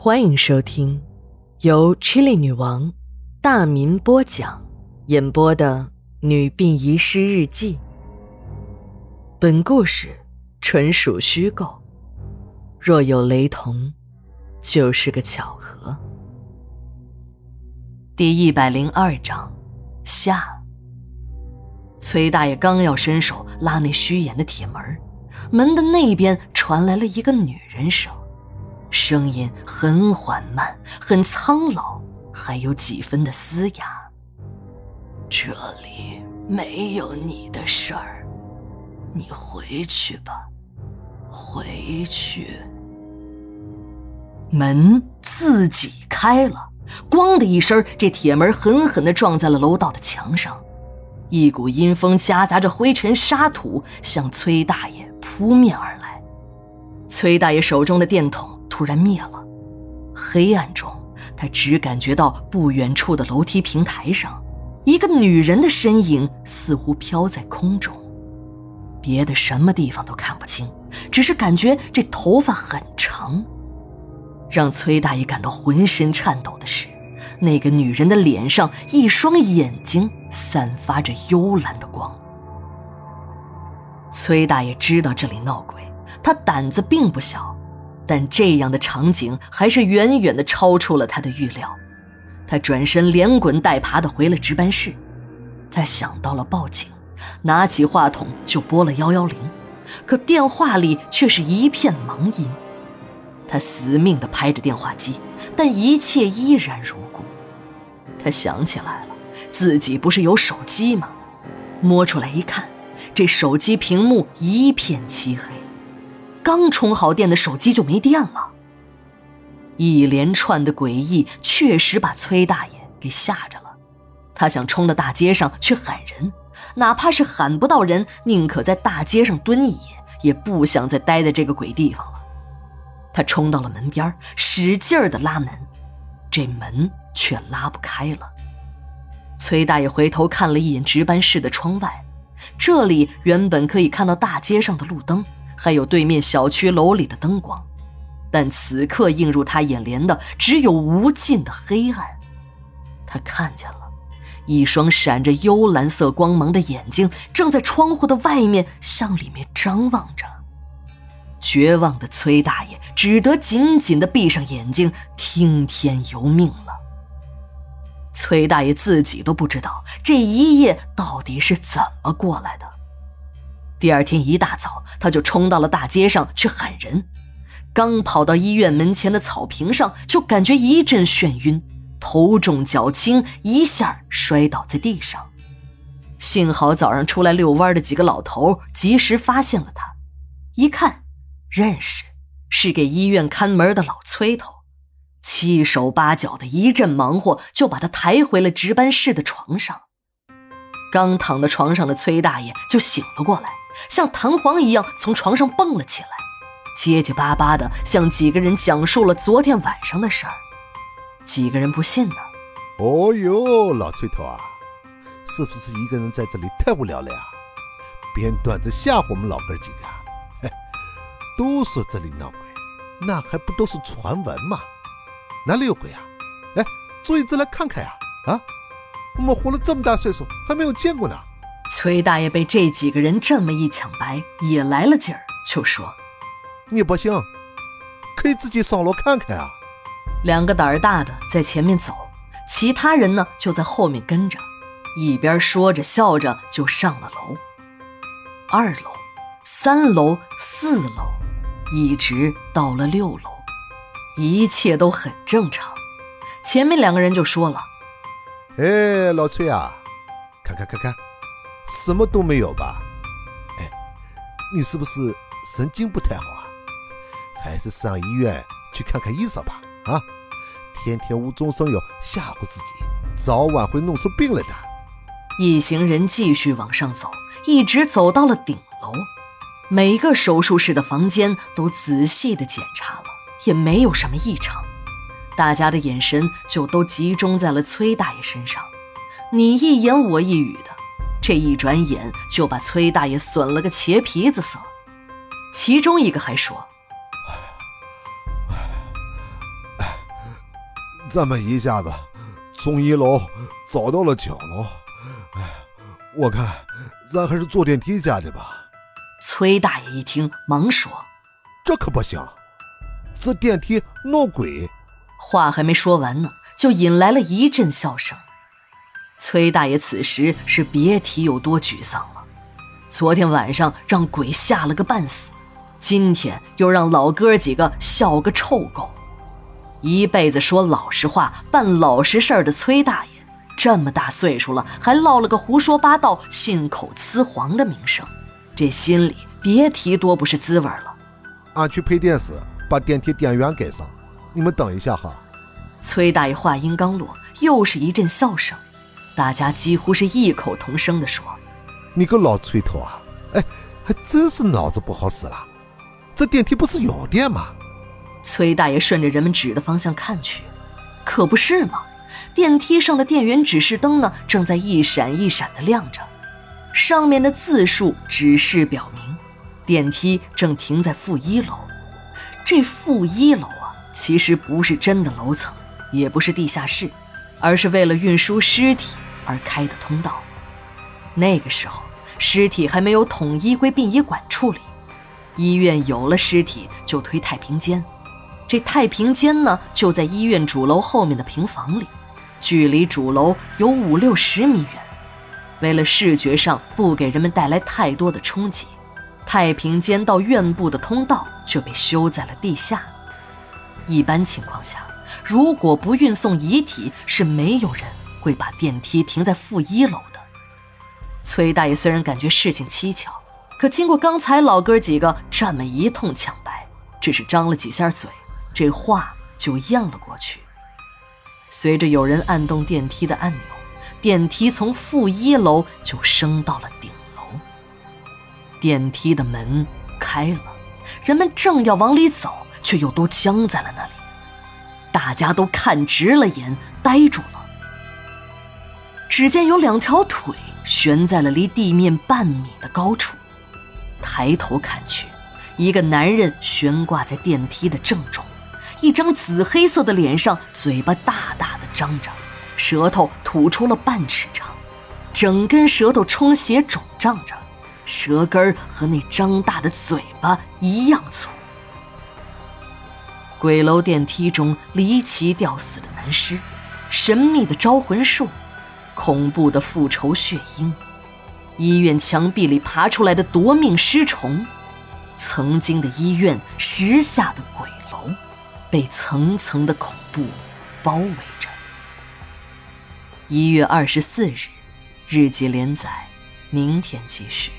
欢迎收听由 Chili 女王大民播讲、演播的《女病遗失日记》。本故事纯属虚构，若有雷同，就是个巧合。第一百零二章下。崔大爷刚要伸手拉那虚掩的铁门，门的那边传来了一个女人声。声音很缓慢，很苍老，还有几分的嘶哑。这里没有你的事儿，你回去吧，回去。门自己开了，咣的一声，这铁门狠狠地撞在了楼道的墙上，一股阴风夹杂着灰尘沙土向崔大爷扑面而来。崔大爷手中的电筒。突然灭了，黑暗中，他只感觉到不远处的楼梯平台上，一个女人的身影似乎飘在空中，别的什么地方都看不清，只是感觉这头发很长。让崔大爷感到浑身颤抖的是，那个女人的脸上一双眼睛散发着幽蓝的光。崔大爷知道这里闹鬼，他胆子并不小。但这样的场景还是远远的超出了他的预料，他转身连滚带爬的回了值班室，他想到了报警，拿起话筒就拨了幺幺零，可电话里却是一片忙音，他死命的拍着电话机，但一切依然如故。他想起来了，自己不是有手机吗？摸出来一看，这手机屏幕一片漆黑。刚充好电的手机就没电了。一连串的诡异确实把崔大爷给吓着了，他想冲到大街上去喊人，哪怕是喊不到人，宁可在大街上蹲一夜，也不想再待在这个鬼地方了。他冲到了门边，使劲儿的拉门，这门却拉不开了。崔大爷回头看了一眼值班室的窗外，这里原本可以看到大街上的路灯。还有对面小区楼里的灯光，但此刻映入他眼帘的只有无尽的黑暗。他看见了一双闪着幽蓝色光芒的眼睛，正在窗户的外面向里面张望着。绝望的崔大爷只得紧紧地闭上眼睛，听天由命了。崔大爷自己都不知道这一夜到底是怎么过来的。第二天一大早，他就冲到了大街上去喊人。刚跑到医院门前的草坪上，就感觉一阵眩晕，头重脚轻，一下摔倒在地上。幸好早上出来遛弯的几个老头及时发现了他，一看认识，是给医院看门的老崔头，七手八脚的一阵忙活，就把他抬回了值班室的床上。刚躺在床上的崔大爷就醒了过来。像弹簧一样从床上蹦了起来，结结巴巴的向几个人讲述了昨天晚上的事儿。几个人不信呢。哦哟，老崔头啊，是不是一个人在这里太无聊了呀？编段子吓唬我们老哥几个？嘿，都说这里闹鬼，那还不都是传闻吗？哪里有鬼啊？哎，坐椅子来看看呀！啊，我们活了这么大岁数，还没有见过呢。崔大爷被这几个人这么一抢白，也来了劲儿，就说：“你不信，可以自己上楼看看啊。”两个胆儿大的在前面走，其他人呢就在后面跟着，一边说着笑着就上了楼。二楼、三楼、四楼，一直到了六楼，一切都很正常。前面两个人就说了：“哎，老崔啊，看看看看。”什么都没有吧？哎，你是不是神经不太好啊？还是上医院去看看医生吧。啊，天天无中生有吓唬自己，早晚会弄出病来的。一行人继续往上走，一直走到了顶楼，每个手术室的房间都仔细的检查了，也没有什么异常。大家的眼神就都集中在了崔大爷身上，你一言我一语的。这一转眼就把崔大爷损了个茄皮子色，其中一个还说：“咱们一下子从一楼走到了九楼，哎，我看咱还是坐电梯下去吧。崔大爷一听，忙说：“这可不行，这电梯闹鬼。”话还没说完呢，就引来了一阵笑声。崔大爷此时是别提有多沮丧了。昨天晚上让鬼吓了个半死，今天又让老哥几个笑个臭够。一辈子说老实话、办老实事儿的崔大爷，这么大岁数了，还落了个胡说八道、信口雌黄的名声，这心里别提多不是滋味了。俺去配电室，把电梯电源给上。你们等一下哈。崔大爷话音刚落，又是一阵笑声，大家几乎是异口同声地说：“你个老崔头啊，哎，还真是脑子不好使了。这电梯不是有电吗？”崔大爷顺着人们指的方向看去，可不是吗？电梯上的电源指示灯呢，正在一闪一闪的亮着，上面的字数指示表明，电梯正停在负一楼。这负一楼啊，其实不是真的楼层，也不是地下室，而是为了运输尸体而开的通道。那个时候，尸体还没有统一归殡仪馆处理，医院有了尸体就推太平间。这太平间呢，就在医院主楼后面的平房里，距离主楼有五六十米远。为了视觉上不给人们带来太多的冲击，太平间到院部的通道就被修在了地下。一般情况下，如果不运送遗体，是没有人会把电梯停在负一楼的。崔大爷虽然感觉事情蹊跷，可经过刚才老哥几个这么一通抢白，只是张了几下嘴。这话就咽了过去。随着有人按动电梯的按钮，电梯从负一楼就升到了顶楼。电梯的门开了，人们正要往里走，却又都僵在了那里。大家都看直了眼，呆住了。只见有两条腿悬在了离地面半米的高处，抬头看去，一个男人悬挂在电梯的正中。一张紫黑色的脸上，嘴巴大大的张着，舌头吐出了半尺长，整根舌头充血肿胀着，舌根和那张大的嘴巴一样粗。鬼楼电梯中离奇吊死的男尸，神秘的招魂术，恐怖的复仇血鹰，医院墙壁里爬出来的夺命尸虫，曾经的医院，时下的鬼楼。被层层的恐怖包围着。一月二十四日，日记连载，明天继续。